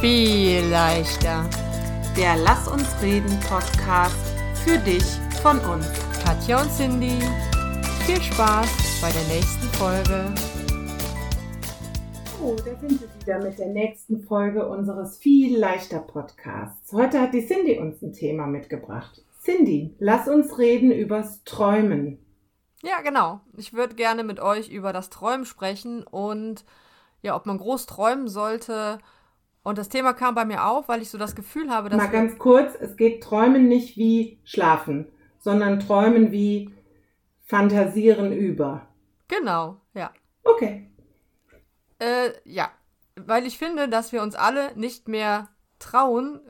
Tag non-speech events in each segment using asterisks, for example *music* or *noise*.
viel leichter. Der Lass uns reden Podcast für dich von uns. Katja und Cindy, viel Spaß bei der nächsten Folge. Oh, da sind wir wieder mit der nächsten Folge unseres viel leichter Podcasts. Heute hat die Cindy uns ein Thema mitgebracht. Cindy, lass uns reden übers Träumen. Ja, genau. Ich würde gerne mit euch über das Träumen sprechen und ja, ob man groß träumen sollte. Und das Thema kam bei mir auf, weil ich so das Gefühl habe, dass. Mal ganz kurz, es geht Träumen nicht wie Schlafen, sondern Träumen wie Fantasieren über. Genau, ja. Okay. Äh, ja, weil ich finde, dass wir uns alle nicht mehr trauen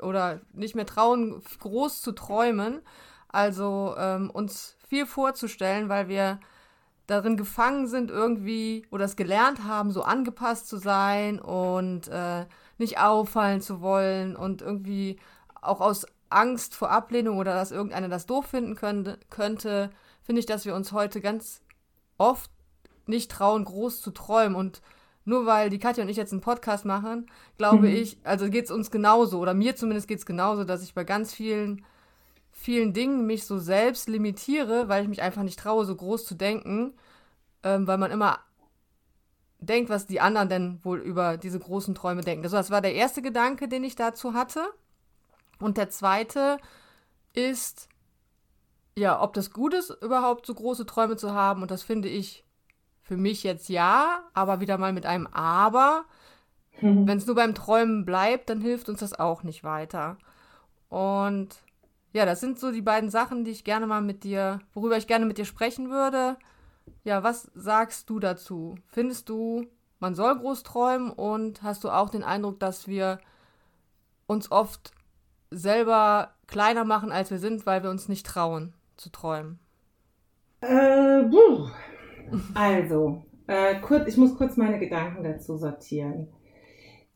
oder nicht mehr trauen, groß zu träumen. Also ähm, uns viel vorzustellen, weil wir darin gefangen sind, irgendwie oder es gelernt haben, so angepasst zu sein und äh, nicht auffallen zu wollen und irgendwie auch aus Angst vor Ablehnung oder dass irgendeiner das doof finden könnte, könnte finde ich, dass wir uns heute ganz oft nicht trauen, groß zu träumen. Und nur weil die Katja und ich jetzt einen Podcast machen, glaube mhm. ich, also geht es uns genauso, oder mir zumindest geht es genauso, dass ich bei ganz vielen vielen Dingen mich so selbst limitiere, weil ich mich einfach nicht traue, so groß zu denken, ähm, weil man immer denkt, was die anderen denn wohl über diese großen Träume denken. Also das war der erste Gedanke, den ich dazu hatte. Und der zweite ist, ja, ob das gut ist, überhaupt so große Träume zu haben. Und das finde ich für mich jetzt ja, aber wieder mal mit einem Aber. Mhm. Wenn es nur beim Träumen bleibt, dann hilft uns das auch nicht weiter. Und ja, das sind so die beiden Sachen, die ich gerne mal mit dir, worüber ich gerne mit dir sprechen würde. Ja, was sagst du dazu? Findest du, man soll groß träumen und hast du auch den Eindruck, dass wir uns oft selber kleiner machen, als wir sind, weil wir uns nicht trauen zu träumen? Äh, buh. Also, äh, kurz, ich muss kurz meine Gedanken dazu sortieren.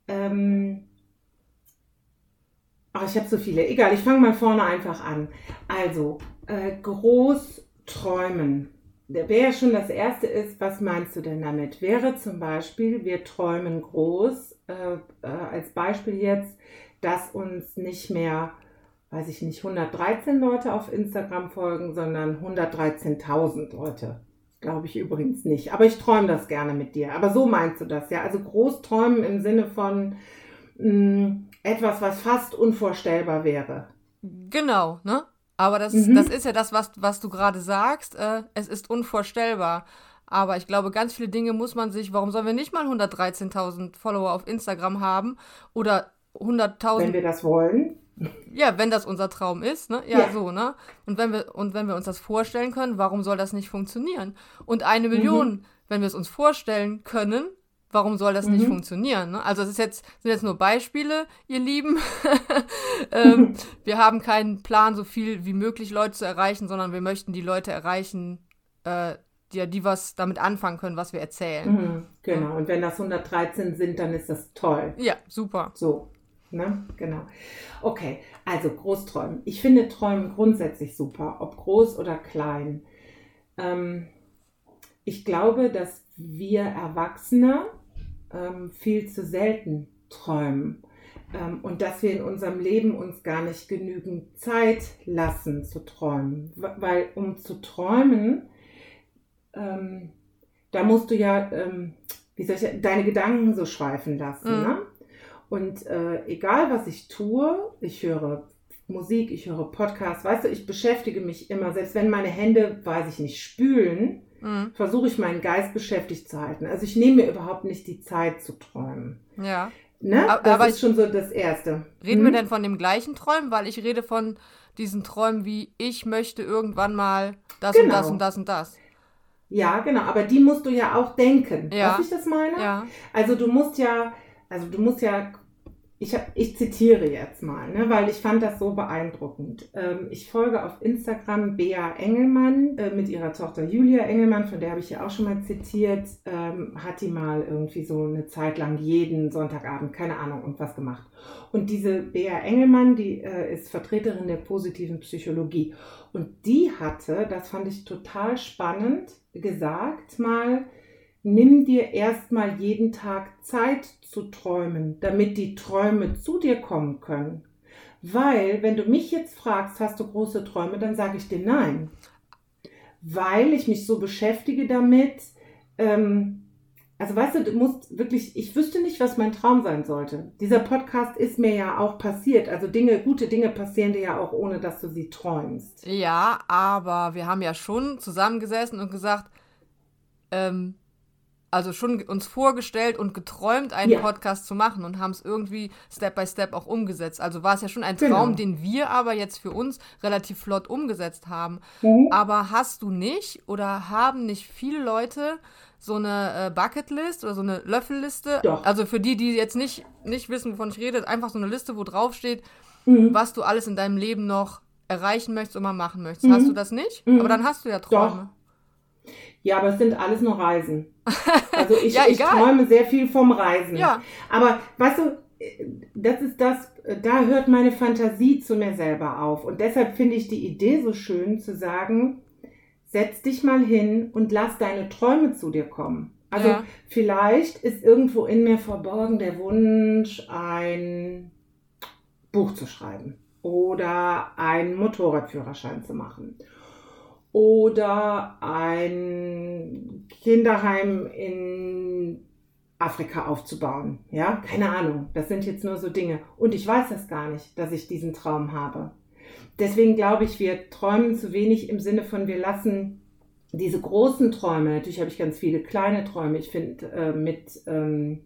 Ähm, Ach, ich habe so viele. Egal, ich fange mal vorne einfach an. Also, äh, groß träumen. Wer schon das erste ist, was meinst du denn damit? Wäre zum Beispiel, wir träumen groß, äh, äh, als Beispiel jetzt, dass uns nicht mehr, weiß ich nicht, 113 Leute auf Instagram folgen, sondern 113.000 Leute. Glaube ich übrigens nicht. Aber ich träume das gerne mit dir. Aber so meinst du das, ja? Also groß träumen im Sinne von, mh, mm, etwas, was fast unvorstellbar wäre. Genau, ne? Aber das, mhm. das ist ja das, was, was du gerade sagst. Äh, es ist unvorstellbar. Aber ich glaube, ganz viele Dinge muss man sich, warum sollen wir nicht mal 113.000 Follower auf Instagram haben oder 100.000? Wenn wir das wollen. Ja, wenn das unser Traum ist, ne? Ja, ja, so, ne? Und wenn wir und wenn wir uns das vorstellen können, warum soll das nicht funktionieren? Und eine Million, mhm. wenn wir es uns vorstellen können, warum soll das mhm. nicht funktionieren? Ne? Also es ist jetzt, sind jetzt nur Beispiele, ihr Lieben. *laughs* ähm, *laughs* wir haben keinen Plan, so viel wie möglich Leute zu erreichen, sondern wir möchten die Leute erreichen, äh, die, die was damit anfangen können, was wir erzählen. Mhm, genau, und wenn das 113 sind, dann ist das toll. Ja, super. So, ne? Genau. Okay, also Großträumen. Ich finde Träumen grundsätzlich super, ob groß oder klein. Ähm, ich glaube, dass wir Erwachsene ähm, viel zu selten träumen ähm, und dass wir in unserem Leben uns gar nicht genügend Zeit lassen zu träumen. Weil um zu träumen, ähm, da musst du ja, ähm, wie soll ich, deine Gedanken so schweifen lassen. Mhm. Ne? Und äh, egal was ich tue, ich höre Musik, ich höre Podcasts, weißt du, ich beschäftige mich immer, selbst wenn meine Hände, weiß ich nicht, spülen, mhm. versuche ich meinen Geist beschäftigt zu halten. Also ich nehme mir überhaupt nicht die Zeit zu träumen. Ja. Ne? Das aber ist schon so das Erste. Reden hm? wir denn von dem gleichen Träumen? Weil ich rede von diesen Träumen wie, ich möchte irgendwann mal das genau. und das und das und das. Ja, genau, aber die musst du ja auch denken. Ja. Was ich das meine? Ja. Also du musst ja, also du musst ja ich, ich zitiere jetzt mal, ne, weil ich fand das so beeindruckend. Ähm, ich folge auf Instagram Bea Engelmann äh, mit ihrer Tochter Julia Engelmann, von der habe ich ja auch schon mal zitiert, ähm, hat die mal irgendwie so eine Zeit lang jeden Sonntagabend, keine Ahnung, und was gemacht. Und diese Bea Engelmann, die äh, ist Vertreterin der positiven Psychologie. Und die hatte, das fand ich total spannend, gesagt mal, nimm dir erstmal jeden Tag Zeit zu träumen, damit die Träume zu dir kommen können. Weil, wenn du mich jetzt fragst, hast du große Träume, dann sage ich dir nein. Weil ich mich so beschäftige damit, ähm, also weißt du, du musst wirklich, ich wüsste nicht, was mein Traum sein sollte. Dieser Podcast ist mir ja auch passiert. Also Dinge, gute Dinge passieren dir ja auch, ohne dass du sie träumst. Ja, aber wir haben ja schon zusammengesessen und gesagt, ähm, also schon uns vorgestellt und geträumt, einen ja. Podcast zu machen und haben es irgendwie Step by Step auch umgesetzt. Also war es ja schon ein Traum, genau. den wir aber jetzt für uns relativ flott umgesetzt haben. Mhm. Aber hast du nicht oder haben nicht viele Leute so eine äh, Bucketlist oder so eine Löffelliste? Doch. Also für die, die jetzt nicht, nicht wissen, wovon ich rede, einfach so eine Liste, wo drauf steht, mhm. was du alles in deinem Leben noch erreichen möchtest und mal machen möchtest. Mhm. Hast du das nicht? Mhm. Aber dann hast du ja Träume. Doch. Ja, aber es sind alles nur Reisen. *laughs* Also ich, ja, ich träume sehr viel vom Reisen. Ja. Aber weißt du, das ist das, da hört meine Fantasie zu mir selber auf. Und deshalb finde ich die Idee so schön zu sagen, setz dich mal hin und lass deine Träume zu dir kommen. Also ja. vielleicht ist irgendwo in mir verborgen der Wunsch, ein Buch zu schreiben oder einen Motorradführerschein zu machen oder ein Kinderheim in Afrika aufzubauen. Ja, keine Ahnung. Das sind jetzt nur so Dinge. Und ich weiß das gar nicht, dass ich diesen Traum habe. Deswegen glaube ich, wir träumen zu wenig im Sinne von, wir lassen diese großen Träume, natürlich habe ich ganz viele kleine Träume. Ich finde, äh, mit, ähm,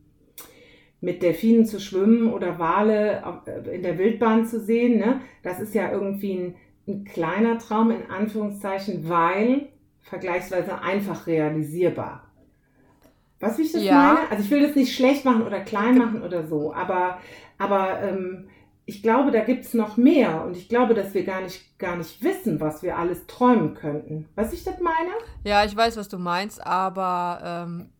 mit Delfinen zu schwimmen oder Wale äh, in der Wildbahn zu sehen, ne? das ist ja irgendwie ein ein kleiner Traum in Anführungszeichen, weil vergleichsweise einfach realisierbar. Was ich das ja. meine? Also ich will das nicht schlecht machen oder klein machen oder so, aber, aber ähm, ich glaube, da gibt es noch mehr und ich glaube, dass wir gar nicht, gar nicht wissen, was wir alles träumen könnten. Was ich das meine? Ja, ich weiß, was du meinst, aber ähm,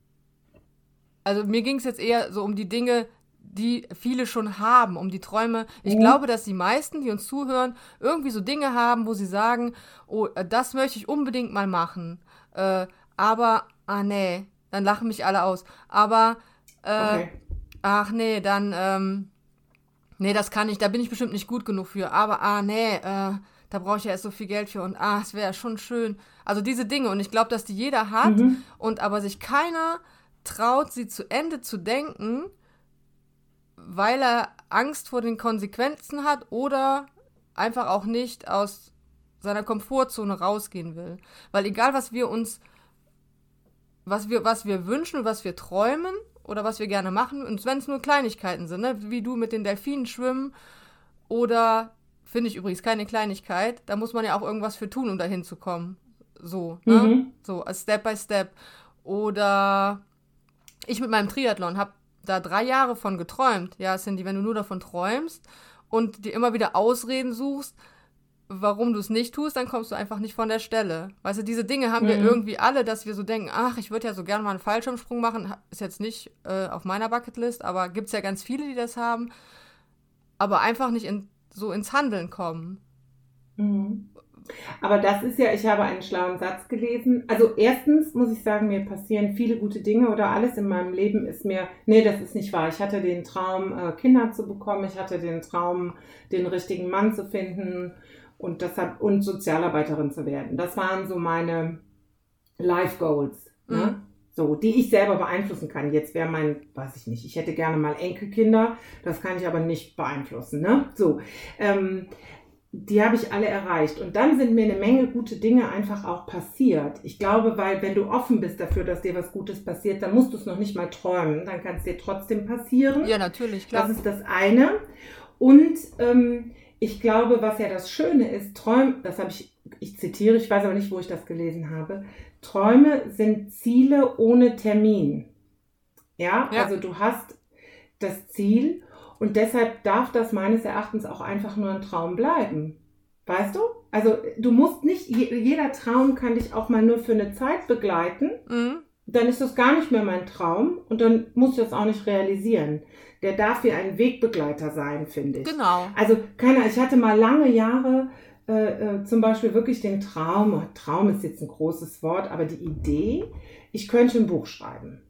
also mir ging es jetzt eher so um die Dinge, die viele schon haben, um die Träume. Ich mhm. glaube, dass die meisten, die uns zuhören, irgendwie so Dinge haben, wo sie sagen, oh, äh, das möchte ich unbedingt mal machen. Äh, aber, ah nee, dann lachen mich alle aus. Aber, äh, okay. ach nee, dann, ähm, nee, das kann ich, da bin ich bestimmt nicht gut genug für. Aber, ah nee, äh, da brauche ich ja erst so viel Geld für und ah, es wäre schon schön. Also diese Dinge und ich glaube, dass die jeder hat mhm. und aber sich keiner traut, sie zu Ende zu denken weil er Angst vor den Konsequenzen hat oder einfach auch nicht aus seiner Komfortzone rausgehen will. Weil egal, was wir uns, was wir, was wir wünschen und was wir träumen oder was wir gerne machen, und wenn es nur Kleinigkeiten sind, ne, wie du mit den Delfinen schwimmen oder finde ich übrigens keine Kleinigkeit, da muss man ja auch irgendwas für tun, um dahin zu kommen. So, ne? Mhm. So, als Step by Step. Oder ich mit meinem Triathlon habe da drei Jahre von geträumt. Ja, Cindy, wenn du nur davon träumst und dir immer wieder Ausreden suchst, warum du es nicht tust, dann kommst du einfach nicht von der Stelle. Weißt du, diese Dinge haben mhm. wir irgendwie alle, dass wir so denken, ach, ich würde ja so gerne mal einen Fallschirmsprung machen. Ist jetzt nicht äh, auf meiner Bucketlist, aber gibt es ja ganz viele, die das haben. Aber einfach nicht in, so ins Handeln kommen. Mhm. Aber das ist ja, ich habe einen schlauen Satz gelesen. Also erstens muss ich sagen, mir passieren viele gute Dinge oder alles in meinem Leben ist mir, nee, das ist nicht wahr. Ich hatte den Traum, äh, Kinder zu bekommen. Ich hatte den Traum, den richtigen Mann zu finden und deshalb und Sozialarbeiterin zu werden. Das waren so meine Life Goals. Ne? Mhm. So, die ich selber beeinflussen kann. Jetzt wäre mein, weiß ich nicht, ich hätte gerne mal Enkelkinder, das kann ich aber nicht beeinflussen. Ne? So, ähm, die habe ich alle erreicht. Und dann sind mir eine Menge gute Dinge einfach auch passiert. Ich glaube, weil wenn du offen bist dafür, dass dir was Gutes passiert, dann musst du es noch nicht mal träumen. Dann kann es dir trotzdem passieren. Ja, natürlich, klar. Das ist das eine. Und ähm, ich glaube, was ja das Schöne ist, Träume, das habe ich, ich zitiere, ich weiß aber nicht, wo ich das gelesen habe. Träume sind Ziele ohne Termin. Ja, ja. also du hast das Ziel und deshalb darf das meines Erachtens auch einfach nur ein Traum bleiben. Weißt du? Also du musst nicht, jeder Traum kann dich auch mal nur für eine Zeit begleiten. Mhm. Dann ist das gar nicht mehr mein Traum und dann musst du das auch nicht realisieren. Der darf wie ein Wegbegleiter sein, finde ich. Genau. Also keiner, ich hatte mal lange Jahre äh, äh, zum Beispiel wirklich den Traum, Traum ist jetzt ein großes Wort, aber die Idee, ich könnte ein Buch schreiben.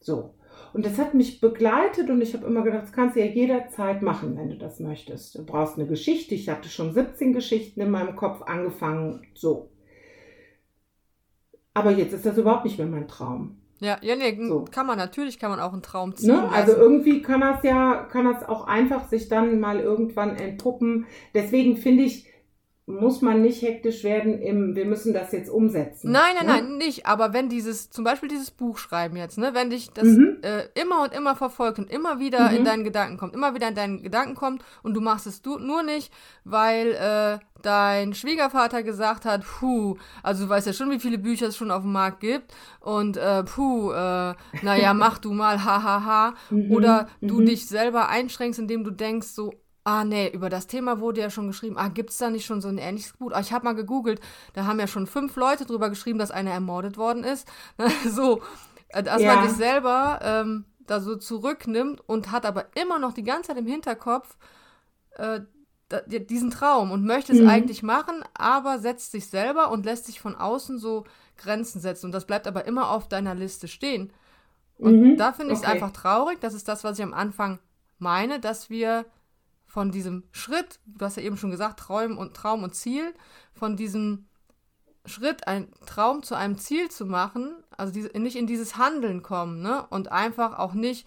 So. Und das hat mich begleitet und ich habe immer gedacht, das kannst du ja jederzeit machen, wenn du das möchtest. Du brauchst eine Geschichte. Ich hatte schon 17 Geschichten in meinem Kopf angefangen. So. Aber jetzt ist das überhaupt nicht mehr mein Traum. Ja, ja, nee, so. kann man natürlich, kann man auch einen Traum ziehen. Ne? Also irgendwie kann das ja, kann das auch einfach sich dann mal irgendwann entpuppen. Deswegen finde ich, muss man nicht hektisch werden im, wir müssen das jetzt umsetzen. Nein, nein, ne? nein, nicht. Aber wenn dieses, zum Beispiel dieses Buch schreiben jetzt, ne, wenn dich das mhm. äh, immer und immer verfolgt und immer wieder mhm. in deinen Gedanken kommt, immer wieder in deinen Gedanken kommt und du machst es du, nur nicht, weil äh, dein Schwiegervater gesagt hat, puh, also du weißt ja schon, wie viele Bücher es schon auf dem Markt gibt und äh, puh, äh, naja, mach du mal, hahaha. Ha, ha. *laughs* Mhm. Oder du mhm. dich selber einschränkst, indem du denkst so, Ah, nee, über das Thema wurde ja schon geschrieben. Ah, gibt es da nicht schon so ein ähnliches Buch? Ah, ich habe mal gegoogelt, da haben ja schon fünf Leute drüber geschrieben, dass einer ermordet worden ist. *laughs* so, äh, dass ja. man sich selber ähm, da so zurücknimmt und hat aber immer noch die ganze Zeit im Hinterkopf äh, diesen Traum und möchte es mhm. eigentlich machen, aber setzt sich selber und lässt sich von außen so Grenzen setzen. Und das bleibt aber immer auf deiner Liste stehen. Und mhm. da finde ich es okay. einfach traurig. Das ist das, was ich am Anfang meine, dass wir von diesem Schritt, du hast ja eben schon gesagt, Traum und Traum und Ziel, von diesem Schritt, ein Traum zu einem Ziel zu machen, also diese, nicht in dieses Handeln kommen, ne? Und einfach auch nicht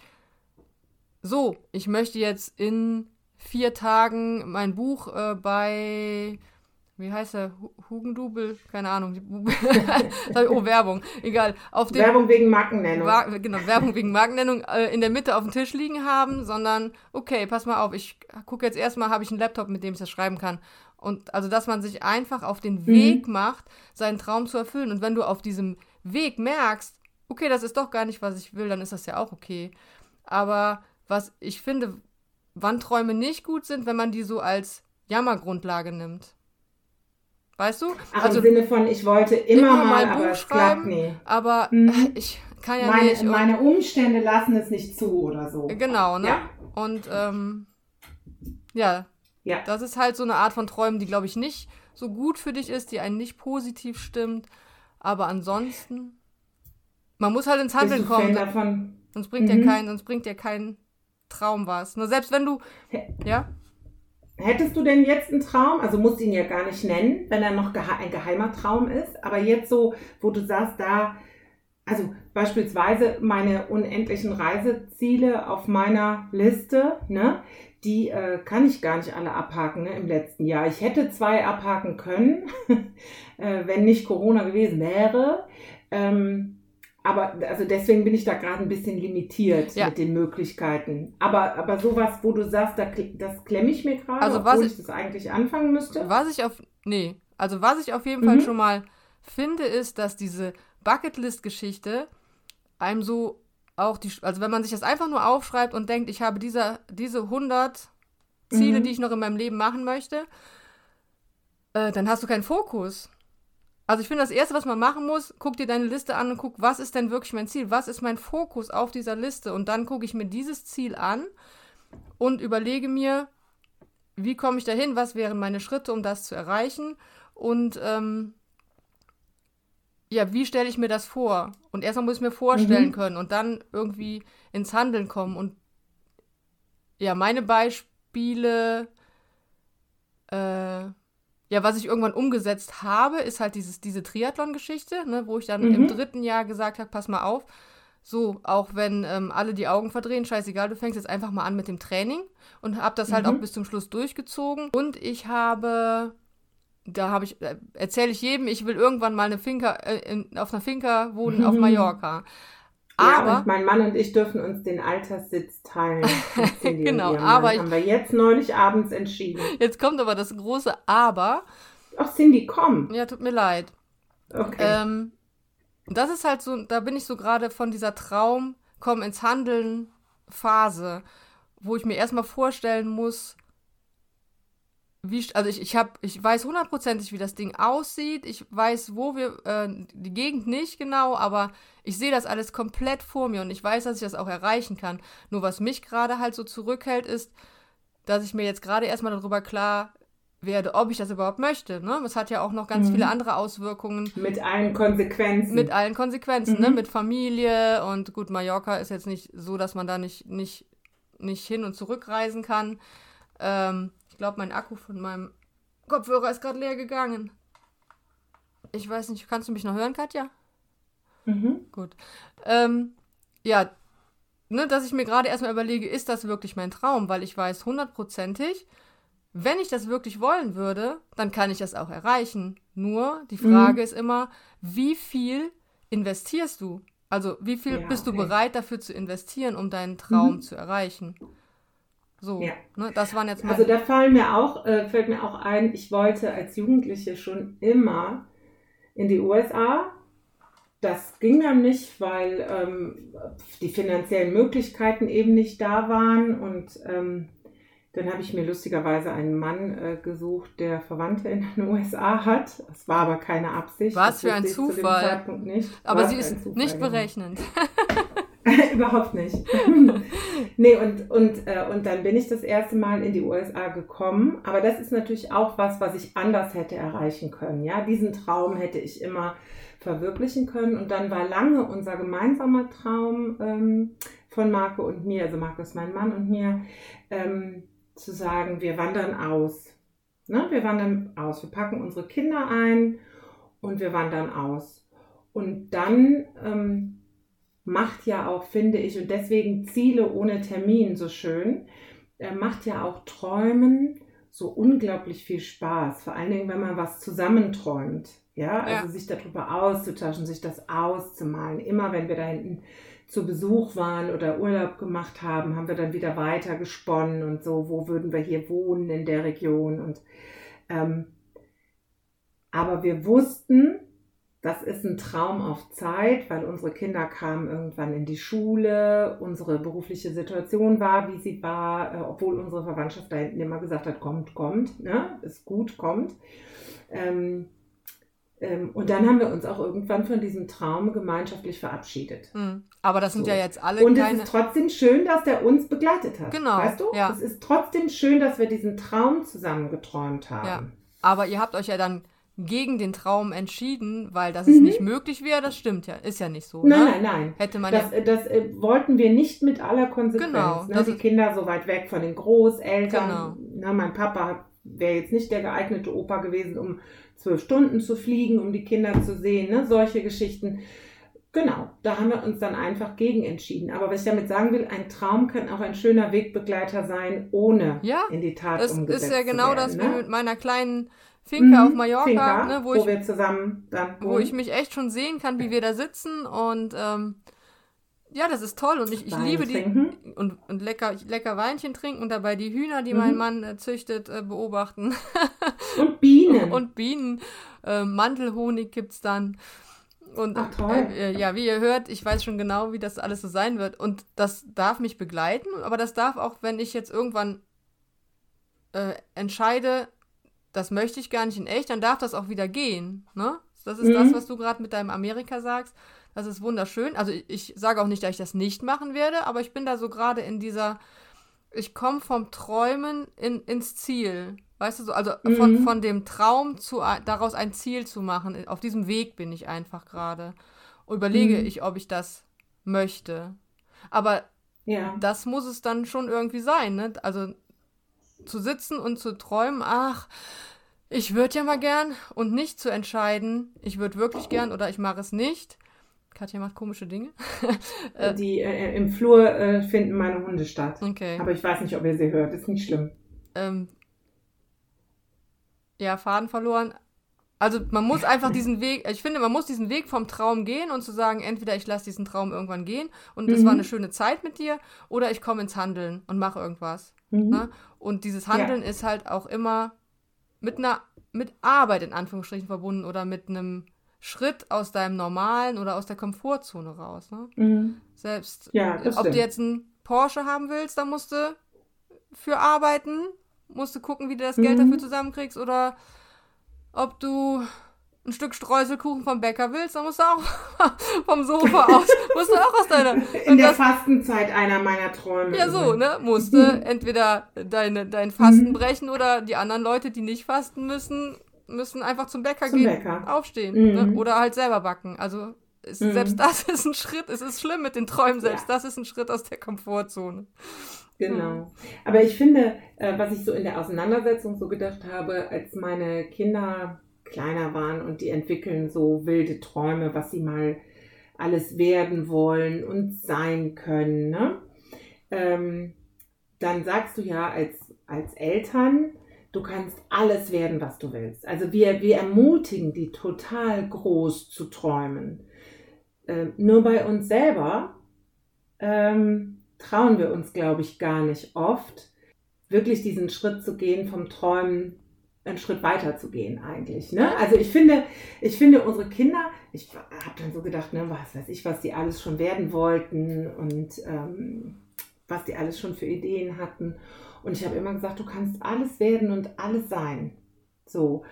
so, ich möchte jetzt in vier Tagen mein Buch äh, bei wie heißt er? Hugendubel? Keine Ahnung. *laughs* oh, Werbung. Egal. Auf dem, Werbung wegen Markennennung. Wa genau, Werbung wegen Markennennung äh, in der Mitte auf dem Tisch liegen haben, sondern, okay, pass mal auf, ich gucke jetzt erstmal, habe ich einen Laptop, mit dem ich das schreiben kann. Und also, dass man sich einfach auf den mhm. Weg macht, seinen Traum zu erfüllen. Und wenn du auf diesem Weg merkst, okay, das ist doch gar nicht, was ich will, dann ist das ja auch okay. Aber was ich finde, wann Träume nicht gut sind, wenn man die so als Jammergrundlage nimmt. Weißt du? Ach, also im Sinne von, ich wollte immer, immer mal, mal aber schreiben, nie. aber hm. ich kann ja meine, nicht. Meine Umstände lassen es nicht zu oder so. Genau, ne? Ja. Und ähm, ja, ja, das ist halt so eine Art von Träumen, die, glaube ich, nicht so gut für dich ist, die einen nicht positiv stimmt. Aber ansonsten, man muss halt ins Handeln kommen. Davon? Sonst bringt mhm. ja kein, sonst bringt ja kein Traum was. Nur selbst wenn du, ja. Hättest du denn jetzt einen Traum, also musst du ihn ja gar nicht nennen, wenn er noch ein geheimer Traum ist, aber jetzt so, wo du sagst, da, also beispielsweise meine unendlichen Reiseziele auf meiner Liste, ne, die äh, kann ich gar nicht alle abhaken ne, im letzten Jahr. Ich hätte zwei abhaken können, *laughs* äh, wenn nicht Corona gewesen wäre. Ähm, aber also deswegen bin ich da gerade ein bisschen limitiert ja. mit den Möglichkeiten. Aber, aber sowas, wo du sagst, da, das klemme ich mir gerade, also obwohl ich, ich, das eigentlich anfangen müsste. Was ich auf. Nee, also was ich auf jeden mhm. Fall schon mal finde, ist, dass diese Bucketlist-Geschichte einem so auch die. Also wenn man sich das einfach nur aufschreibt und denkt, ich habe dieser, diese 100 Ziele, mhm. die ich noch in meinem Leben machen möchte, äh, dann hast du keinen Fokus. Also ich finde, das Erste, was man machen muss, guck dir deine Liste an und guck, was ist denn wirklich mein Ziel? Was ist mein Fokus auf dieser Liste? Und dann gucke ich mir dieses Ziel an und überlege mir, wie komme ich dahin? Was wären meine Schritte, um das zu erreichen? Und ähm, ja, wie stelle ich mir das vor? Und erstmal muss ich mir vorstellen mhm. können und dann irgendwie ins Handeln kommen. Und ja, meine Beispiele, äh, ja, was ich irgendwann umgesetzt habe, ist halt dieses, diese Triathlon-Geschichte, ne, wo ich dann mhm. im dritten Jahr gesagt habe, pass mal auf, so, auch wenn ähm, alle die Augen verdrehen, scheißegal, du fängst jetzt einfach mal an mit dem Training und habe das halt mhm. auch bis zum Schluss durchgezogen. Und ich habe, da habe ich, äh, erzähle ich jedem, ich will irgendwann mal eine Finca, äh, in, auf einer Finca wohnen mhm. auf Mallorca. Aber ja, und mein Mann und ich dürfen uns den Alterssitz teilen. *laughs* genau, aber ich, haben wir jetzt neulich abends entschieden. Jetzt kommt aber das große Aber. Ach, Cindy, komm. Ja, tut mir leid. Okay. Ähm, das ist halt so, da bin ich so gerade von dieser Traum, komm ins Handeln Phase, wo ich mir erstmal vorstellen muss, wie, also ich, ich habe, ich weiß hundertprozentig, wie das Ding aussieht. Ich weiß, wo wir, äh, die Gegend nicht genau, aber ich sehe das alles komplett vor mir und ich weiß, dass ich das auch erreichen kann. Nur was mich gerade halt so zurückhält, ist, dass ich mir jetzt gerade erstmal darüber klar werde, ob ich das überhaupt möchte. Ne? Es hat ja auch noch ganz mhm. viele andere Auswirkungen. Mit allen Konsequenzen. Mit allen Konsequenzen, ne? mhm. ne? Mit Familie und gut, Mallorca ist jetzt nicht so, dass man da nicht, nicht, nicht hin und zurück reisen kann. Ähm, ich glaube, mein Akku von meinem Kopfhörer ist gerade leer gegangen. Ich weiß nicht, kannst du mich noch hören, Katja? Mhm. Gut. Ähm, ja, ne, dass ich mir gerade erstmal überlege, ist das wirklich mein Traum? Weil ich weiß hundertprozentig, wenn ich das wirklich wollen würde, dann kann ich das auch erreichen. Nur die Frage mhm. ist immer, wie viel investierst du? Also wie viel ja, bist du bereit dafür zu investieren, um deinen Traum mhm. zu erreichen? So, ja. ne, das waren jetzt mal. Also da fallen mir auch, äh, fällt mir auch ein, ich wollte als Jugendliche schon immer in die USA. Das ging dann nicht, weil ähm, die finanziellen Möglichkeiten eben nicht da waren und ähm, dann habe ich mir lustigerweise einen Mann äh, gesucht, der Verwandte in den USA hat. Es war aber keine Absicht. Was für ein Zufall. Aber Was sie ist nicht genau. berechnend. *laughs* *laughs* Überhaupt nicht. *laughs* nee, und, und, äh, und dann bin ich das erste Mal in die USA gekommen. Aber das ist natürlich auch was, was ich anders hätte erreichen können. Ja, diesen Traum hätte ich immer verwirklichen können. Und dann war lange unser gemeinsamer Traum ähm, von Marco und mir, also Marco ist mein Mann und mir, ähm, zu sagen, wir wandern aus. Ne? Wir wandern aus. Wir packen unsere Kinder ein und wir wandern aus. Und dann ähm, macht ja auch, finde ich, und deswegen Ziele ohne Termin so schön, äh, macht ja auch Träumen so unglaublich viel Spaß. Vor allen Dingen, wenn man was zusammenträumt. Ja, also ja. sich darüber auszutauschen, sich das auszumalen. Immer wenn wir da hinten zu Besuch waren oder Urlaub gemacht haben, haben wir dann wieder weiter gesponnen und so, wo würden wir hier wohnen in der Region. Und ähm, aber wir wussten, das ist ein Traum auf Zeit, weil unsere Kinder kamen irgendwann in die Schule, unsere berufliche Situation war, wie sie war, äh, obwohl unsere Verwandtschaft da hinten immer gesagt hat, kommt, kommt, ne? ist gut, kommt. Ähm, ähm, und dann haben wir uns auch irgendwann von diesem Traum gemeinschaftlich verabschiedet. Mhm. Aber das sind so. ja jetzt alle Und keine... es ist trotzdem schön, dass der uns begleitet hat. Genau. Weißt du? Ja. Es ist trotzdem schön, dass wir diesen Traum zusammen geträumt haben. Ja. Aber ihr habt euch ja dann gegen den Traum entschieden, weil das mhm. nicht möglich wäre, das stimmt ja, ist ja nicht so. Nein, ne? nein, nein. Hätte man das, ja das äh, wollten wir nicht mit aller Konsequenz. Genau, ne? Die Kinder so weit weg von den Großeltern. Genau. Na, mein Papa wäre jetzt nicht der geeignete Opa gewesen, um zwölf Stunden zu fliegen, um die Kinder zu sehen, ne? solche Geschichten. Genau, da haben wir uns dann einfach gegen entschieden. Aber was ich damit sagen will, ein Traum kann auch ein schöner Wegbegleiter sein, ohne ja, in die Tat das umgesetzt zu werden. Das ist ja genau das ne? wie mit meiner kleinen Finca mhm, auf Mallorca, Finca, ne, wo, wo ich, wir zusammen dann wo ich mich echt schon sehen kann, wie wir da sitzen und ähm, ja, das ist toll und ich, ich liebe die und, und lecker, lecker Weinchen trinken und dabei die Hühner, die mhm. mein Mann äh, züchtet, äh, beobachten. *laughs* Und Bienen. und Bienen. Äh, Mantelhonig gibt's dann. Und Ach, toll. Äh, ja, wie ihr hört, ich weiß schon genau, wie das alles so sein wird. Und das darf mich begleiten, aber das darf auch, wenn ich jetzt irgendwann äh, entscheide, das möchte ich gar nicht in echt, dann darf das auch wieder gehen. Ne? Das ist mhm. das, was du gerade mit deinem Amerika sagst. Das ist wunderschön. Also ich, ich sage auch nicht, dass ich das nicht machen werde, aber ich bin da so gerade in dieser, ich komme vom Träumen in, ins Ziel. Weißt du so, also mhm. von, von dem Traum zu daraus ein Ziel zu machen. Auf diesem Weg bin ich einfach gerade. Überlege mhm. ich, ob ich das möchte. Aber ja. das muss es dann schon irgendwie sein, ne? Also zu sitzen und zu träumen, ach, ich würde ja mal gern und nicht zu entscheiden, ich würde wirklich gern oder ich mache es nicht. Katja macht komische Dinge. *laughs* Äh, die äh, im Flur äh, finden meine Hunde statt. Okay. Aber ich weiß nicht, ob ihr sie hört. Ist nicht schlimm. Ähm, ja, Faden verloren. Also man muss einfach *laughs* diesen Weg, ich finde, man muss diesen Weg vom Traum gehen und zu sagen, entweder ich lasse diesen Traum irgendwann gehen und es mhm. war eine schöne Zeit mit dir, oder ich komme ins Handeln und mache irgendwas. Mhm. Ne? Und dieses Handeln ja. ist halt auch immer mit einer, mit Arbeit in Anführungsstrichen verbunden oder mit einem Schritt aus deinem normalen oder aus der Komfortzone raus. Ne? Mhm. Selbst, ja, ob stimmt. du jetzt einen Porsche haben willst, dann musst du für arbeiten, musst du gucken, wie du das Geld mhm. dafür zusammenkriegst oder ob du ein Stück Streuselkuchen vom Bäcker willst, dann musst du auch *laughs* vom Sofa aus, musst du auch aus deiner... In der das, Fastenzeit einer meiner Träume. Ja, so, ne? Musst du entweder deine, dein Fasten mhm. brechen oder die anderen Leute, die nicht fasten müssen, müssen einfach zum Bäcker zum gehen, Bäcker. aufstehen ne? mhm. ne? oder halt selber backen. Also ist, mhm. selbst das *laughs* ist ein Schritt, es ist schlimm mit den Träumen, selbst ja. das ist ein Schritt aus der Komfortzone. Genau. Aber ich finde, äh, was ich so in der Auseinandersetzung so gedacht habe, als meine Kinder kleiner waren und die entwickeln so wilde Träume, was sie mal alles werden wollen und sein können, ne? ähm, dann sagst du ja als, als Eltern, du kannst alles werden, was du willst. Also wir, wir ermutigen die total groß zu träumen. Ähm, nur bei uns selber ähm, trauen wir uns, glaube ich, gar nicht oft, wirklich diesen Schritt zu gehen, vom Träumen einen Schritt weiter zu gehen eigentlich. Ne? Also ich finde, ich finde unsere Kinder, ich habe dann so gedacht, ne, was weiß ich, was die alles schon werden wollten und ähm, was die alles schon für Ideen hatten. Und ich habe immer gesagt, du kannst alles werden und alles sein. So.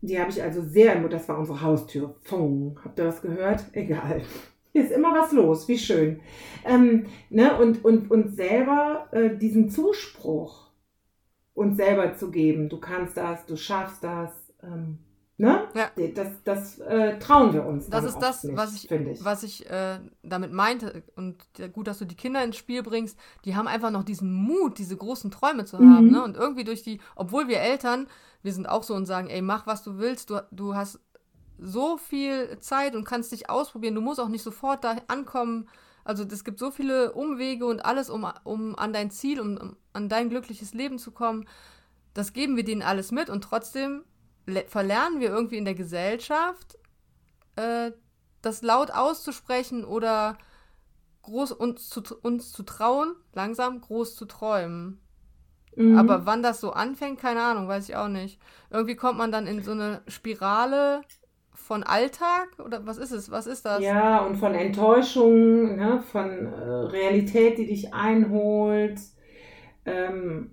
Die habe ich also sehr, das war unsere Haustür. Pfung. Habt ihr das gehört? Egal. Hier *laughs* ist immer was los, wie schön. Ähm, ne? und, und, und selber äh, diesen Zuspruch uns selber zu geben, du kannst das, du schaffst das, ähm, ne? Ja. Das, das äh, trauen wir uns. Das ist das, nicht, was ich, ich. Was ich äh, damit meinte. Und gut, dass du die Kinder ins Spiel bringst, die haben einfach noch diesen Mut, diese großen Träume zu haben. Mhm. Ne? Und irgendwie durch die, obwohl wir Eltern, wir sind auch so und sagen, ey, mach was du willst, du, du hast so viel Zeit und kannst dich ausprobieren. Du musst auch nicht sofort da ankommen. Also es gibt so viele Umwege und alles, um, um an dein Ziel, um, um an dein glückliches Leben zu kommen. Das geben wir denen alles mit und trotzdem verlernen wir irgendwie in der Gesellschaft, äh, das laut auszusprechen oder groß uns zu, uns zu trauen, langsam groß zu träumen. Mhm. Aber wann das so anfängt, keine Ahnung, weiß ich auch nicht. Irgendwie kommt man dann in so eine Spirale von Alltag oder was ist es? Was ist das? Ja, und von Enttäuschung, ne? von äh, Realität, die dich einholt. Ähm,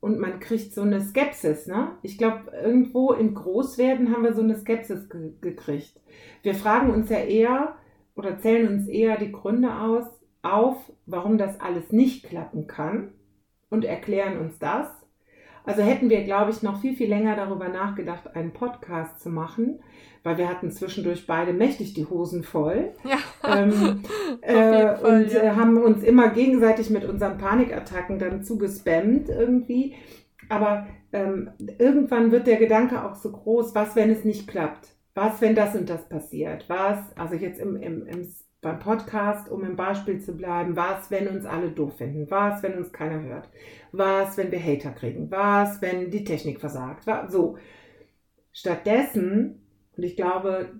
und man kriegt so eine Skepsis. Ne? Ich glaube, irgendwo im Großwerden haben wir so eine Skepsis ge gekriegt. Wir fragen uns ja eher oder zählen uns eher die Gründe aus, auf, warum das alles nicht klappen kann und erklären uns das. Also hätten wir, glaube ich, noch viel, viel länger darüber nachgedacht, einen Podcast zu machen, weil wir hatten zwischendurch beide mächtig die Hosen voll. *laughs* Ja. Ähm, *laughs* äh, Fall, und ja. äh, haben uns immer gegenseitig mit unseren Panikattacken dann zugespammt irgendwie. Aber ähm, irgendwann wird der Gedanke auch so groß, was, wenn es nicht klappt? Was, wenn das und das passiert? Was, also jetzt im, im, im beim Podcast, um im Beispiel zu bleiben, was, wenn uns alle doof finden? Was, wenn uns keiner hört? Was, wenn wir Hater kriegen? Was, wenn die Technik versagt? So. Stattdessen, und ich glaube,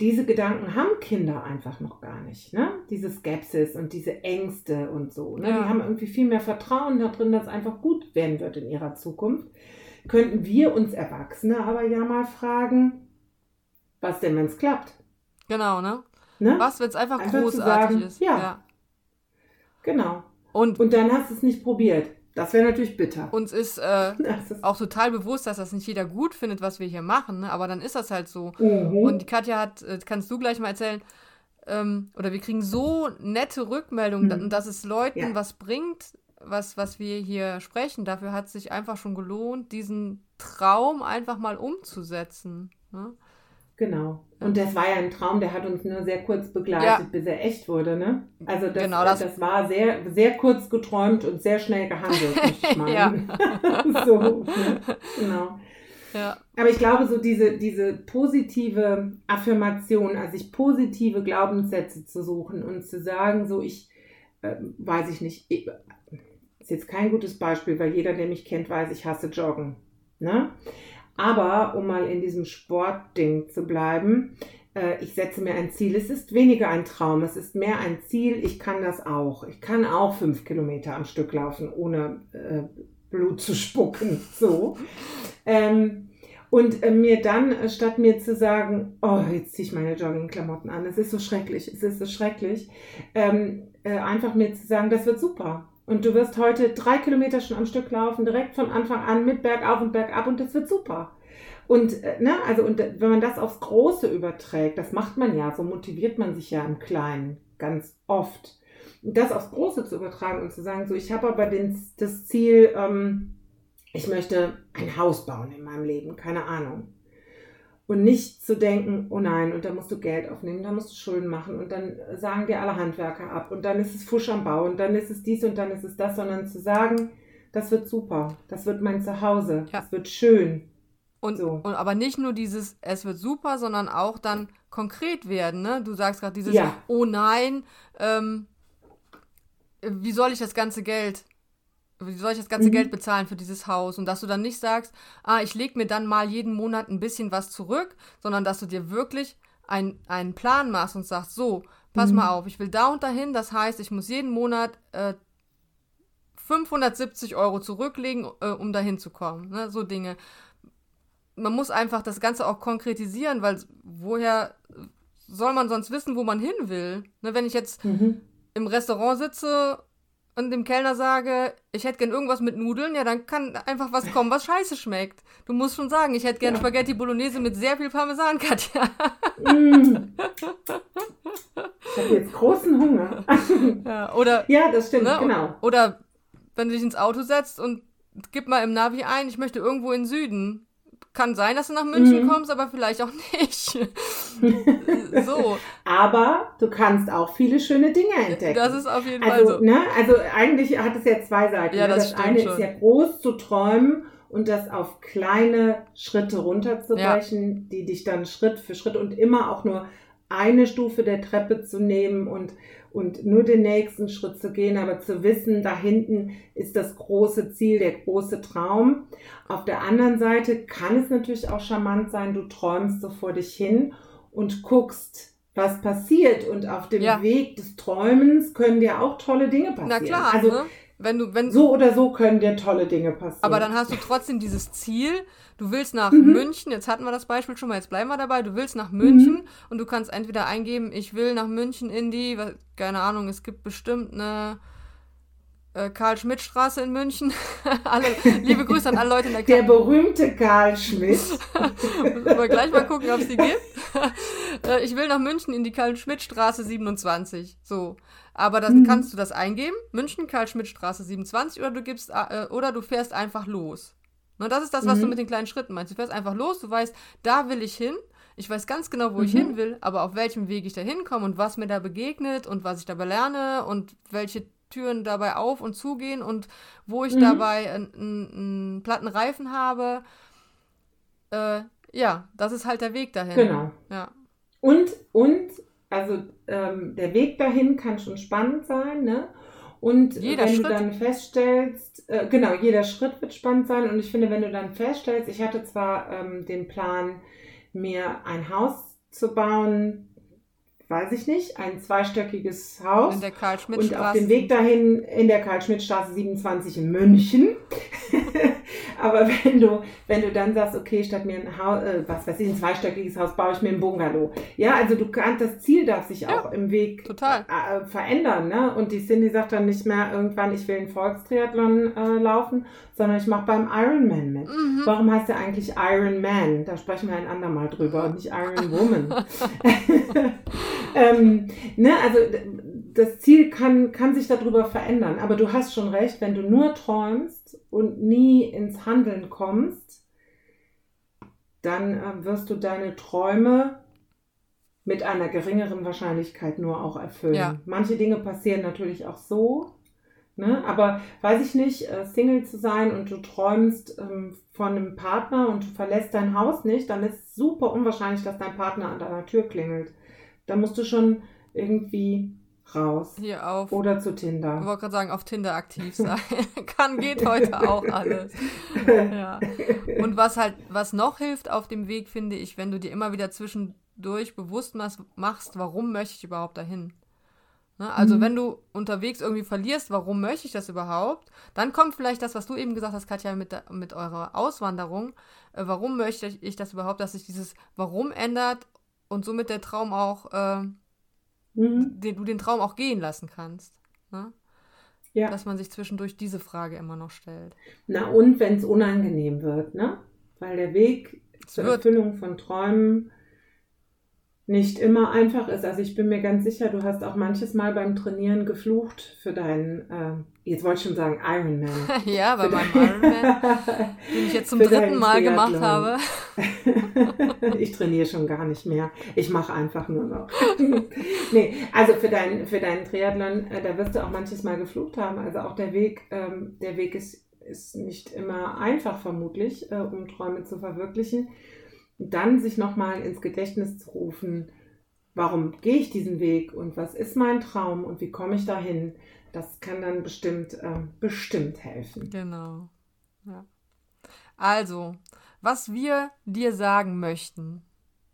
diese Gedanken haben Kinder einfach noch gar nicht, ne? Diese Skepsis und diese Ängste und so. Ne? Ja. Die haben irgendwie viel mehr Vertrauen darin, dass es einfach gut werden wird in ihrer Zukunft. Könnten wir uns Erwachsene aber ja mal fragen, was denn, wenn es klappt? Genau, ne? Ne? Was, wenn es einfach, einfach großartig sagen, ist? Ja. ja. Genau. Und, und dann hast du es nicht probiert. Das wäre natürlich bitter. Uns ist, äh, *laughs* ist, auch total bewusst, dass das nicht jeder gut findet, was wir hier machen, ne? aber dann ist das halt so. Mhm. Und die Katja hat, äh, kannst du gleich mal erzählen, ähm, oder wir kriegen so nette Rückmeldungen, mhm. dass es Leuten ja. was bringt, was, was wir hier sprechen. Dafür hat es sich einfach schon gelohnt, diesen Traum einfach mal umzusetzen. Ne? Genau. Und das war ja ein Traum, der hat uns nur sehr kurz begleitet, ja. bis er echt wurde, ne? Also das, genau, das, das, war sehr, sehr kurz geträumt und sehr schnell gehandelt, muss ich *laughs* meinen. *laughs* so, ne? genau. Ja. Aber ich glaube, so diese, diese positive Affirmation, also sich positive Glaubenssätze zu suchen und zu sagen, so ich, äh, weiß ich nicht, ich, ist jetzt kein gutes Beispiel, weil jeder, der mich kennt, weiß, ich hasse Joggen. Ne? Aber um mal in diesem Sportding zu bleiben, äh, ich setze mir ein Ziel. Es ist weniger ein Traum, es ist mehr ein Ziel. Ich kann das auch. Ich kann auch fünf Kilometer am Stück laufen, ohne äh, Blut zu spucken. *laughs* So. Ähm, und äh, mir dann, äh, statt mir zu sagen, oh, jetzt ziehe ich meine Joggingklamotten an, es ist so schrecklich, es ist so schrecklich, ähm, äh, einfach mir zu sagen, das wird super. Und du wirst heute drei Kilometer schon am Stück laufen, direkt von Anfang an mit bergauf und bergab und das wird super. Und, äh, ne, also, und äh, wenn man das aufs Große überträgt, das macht man ja, so motiviert man sich ja im Kleinen ganz oft. Das aufs Große zu übertragen und zu sagen, so, ich habe aber den, das Ziel, ähm, ich möchte ein Haus bauen in meinem Leben, keine Ahnung. Und nicht zu denken, oh nein, und da musst du Geld aufnehmen, da musst du Schulden machen und dann sagen dir alle Handwerker ab und dann ist es Fusch am Bau und dann ist es dies und dann ist es das, sondern zu sagen, das wird super, das wird mein Zuhause, ja. das wird schön. Und, so. und aber nicht nur dieses, es wird super, sondern auch dann konkret werden. Ne? Du sagst gerade dieses, ja. oh nein, ähm, wie soll ich das ganze Geld wie soll ich das ganze mhm. Geld bezahlen für dieses Haus? Und dass du dann nicht sagst, ah, ich lege mir dann mal jeden Monat ein bisschen was zurück, sondern dass du dir wirklich ein, einen Plan machst und sagst, so, pass mhm. mal auf, ich will da und dahin, das heißt, ich muss jeden Monat äh, 570 Euro zurücklegen, äh, um dahin zu kommen. Ne? So Dinge. Man muss einfach das Ganze auch konkretisieren, weil woher soll man sonst wissen, wo man hin will? Ne? Wenn ich jetzt mhm. im Restaurant sitze und dem Kellner sage, ich hätte gern irgendwas mit Nudeln, ja, dann kann einfach was kommen, was scheiße schmeckt. Du musst schon sagen, ich hätte gern ja. Spaghetti Bolognese mit sehr viel Parmesan, Katja. Mm. Ich habe jetzt großen Hunger. *laughs* Ja, oder, ja das stimmt, ne, genau. Oder wenn du dich ins Auto setzt und gib mal im Navi ein, ich möchte irgendwo in Süden kann sein, dass du nach München mhm. kommst, aber vielleicht auch nicht. *laughs* so. Aber du kannst auch viele schöne Dinge entdecken. Das ist auf jeden also, Fall so. Ne, also eigentlich hat es ja zwei Seiten. Ja, ne? das, das eine schon. ist ja groß zu träumen und das auf kleine Schritte runterzubrechen, ja. die dich dann Schritt für Schritt und immer auch nur eine Stufe der Treppe zu nehmen und und nur den nächsten Schritt zu gehen, aber zu wissen, da hinten ist das große Ziel, der große Traum. Auf der anderen Seite kann es natürlich auch charmant sein, du träumst so vor dich hin und guckst, was passiert. Und auf dem ja. Weg des Träumens können dir auch tolle Dinge passieren. Na klar, also ne? Wenn du, wenn, so oder so können dir tolle Dinge passieren. Aber dann hast du trotzdem dieses Ziel, du willst nach mhm. München, jetzt hatten wir das Beispiel schon mal, jetzt bleiben wir dabei, du willst nach München mhm. und du kannst entweder eingeben, ich will nach München in die, keine Ahnung, es gibt bestimmt eine äh, Karl-Schmidt-Straße in München. *laughs* alle, liebe Grüße an alle Leute in der Karl Der berühmte Karl Schmidt. Müssen *laughs* wir gleich mal gucken, ob es die gibt. *laughs* äh, ich will nach München in die Karl-Schmidt-Straße 27. So. Aber dann mhm. kannst du das eingeben. München, Karl-Schmidt-Straße 27 oder du gibst, äh, oder du fährst einfach los. Und das ist das, was mhm. du mit den kleinen Schritten meinst. Du fährst einfach los, du weißt, da will ich hin. Ich weiß ganz genau, wo mhm. ich hin will, aber auf welchem Weg ich da hinkomme und was mir da begegnet und was ich dabei lerne und welche Türen dabei auf und zugehen und wo ich mhm. dabei einen, einen platten Reifen habe. Äh, ja, das ist halt der Weg dahin. Genau. Ja. Und, und, also ähm, der Weg dahin kann schon spannend sein, ne? Und jeder wenn Schritt. du dann feststellst, äh, genau, jeder Schritt wird spannend sein. Und ich finde, wenn du dann feststellst, ich hatte zwar ähm, den Plan, mir ein Haus zu bauen, weiß ich nicht, ein zweistöckiges Haus. In der Karl-Schmidt-Straße. Und auf dem Weg dahin in der Karl-Schmidt-Straße 27 in München. *laughs* Aber wenn du, wenn du dann sagst, okay, statt mir ein Haus, äh, was weiß ich, ein zweistöckiges Haus, baue ich mir ein Bungalow. Ja, also du kannst, das Ziel darf sich ja, auch im Weg. Äh, verändern. Ne? Und die Cindy sagt dann nicht mehr irgendwann, ich will einen Volkstriathlon äh, laufen, sondern ich mache beim Ironman mit. Mhm. Warum heißt er eigentlich Ironman? Da sprechen wir ein andermal drüber und nicht Iron Woman. *laughs* ähm, ne, also das Ziel kann, kann sich darüber verändern. Aber du hast schon recht, wenn du nur träumst und nie ins Handeln kommst, dann äh, wirst du deine Träume mit einer geringeren Wahrscheinlichkeit nur auch erfüllen. Ja. Manche Dinge passieren natürlich auch so, ne? aber weiß ich nicht, äh, Single zu sein und du träumst ähm, von einem Partner und du verlässt dein Haus nicht, dann ist es super unwahrscheinlich, dass dein Partner an deiner Tür klingelt. Da musst du schon irgendwie raus. Hier auf. Oder zu Tinder. Ich wollte gerade sagen, auf Tinder aktiv sein. *laughs* Kann, geht heute auch alles. *laughs* ja. Und was halt, was noch hilft auf dem Weg, finde ich, wenn du dir immer wieder zwischendurch bewusst machst, warum möchte ich überhaupt dahin? Ne? Also mhm. wenn du unterwegs irgendwie verlierst, warum möchte ich das überhaupt, dann kommt vielleicht das, was du eben gesagt hast, Katja, mit, der, mit eurer Auswanderung. Äh, warum möchte ich das überhaupt, dass sich dieses Warum ändert und somit der Traum auch äh, mhm. den du den Traum auch gehen lassen kannst. Ne? Ja. Dass man sich zwischendurch diese Frage immer noch stellt. Na und wenn es unangenehm wird, ne? Weil der Weg zur Erfüllung von Träumen nicht immer einfach ist. Also ich bin mir ganz sicher, du hast auch manches Mal beim Trainieren geflucht für deinen, äh, jetzt wollte ich schon sagen Ironman. *laughs* ja, bei meinem Ironman, *laughs* den ich jetzt zum dritten Mal gemacht habe. *laughs* ich trainiere schon gar nicht mehr. Ich mache einfach nur noch. nee, also für, dein, für deinen Triathlon, äh, da wirst du auch manches Mal geflucht haben. Also auch der Weg, ähm, der Weg ist, ist nicht immer einfach vermutlich, äh, um Träume zu verwirklichen dann sich nochmal ins Gedächtnis zu rufen, warum gehe ich diesen Weg und was ist mein Traum und wie komme ich dahin, das kann dann bestimmt, äh, bestimmt helfen. Genau. Ja. Also, was wir dir sagen möchten,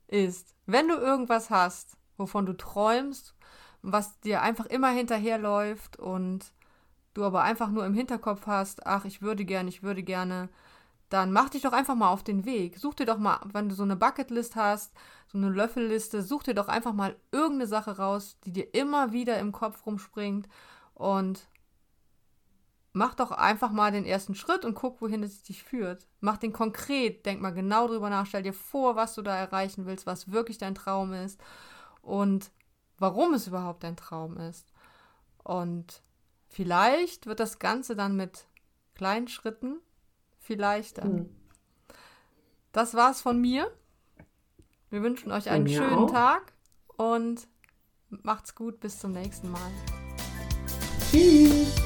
ist, wenn du irgendwas hast, wovon du träumst, was dir einfach immer hinterherläuft und du aber einfach nur im Hinterkopf hast, ach, ich würde gerne, ich würde gerne, dann mach dich doch einfach mal auf den Weg. Such dir doch mal, wenn du so eine Bucketlist hast, so eine Löffelliste, such dir doch einfach mal irgendeine Sache raus, die dir immer wieder im Kopf rumspringt und mach doch einfach mal den ersten Schritt und guck, wohin es dich führt. Mach den konkret, denk mal genau drüber nach, stell dir vor, was du da erreichen willst, was wirklich dein Traum ist und warum es überhaupt dein Traum ist. Und vielleicht wird das Ganze dann mit kleinen Schritten viel leichter. Hm. Das war's von mir. Wir wünschen euch einen schönen auch. Tag und macht's gut. Bis zum nächsten Mal. Tschüss.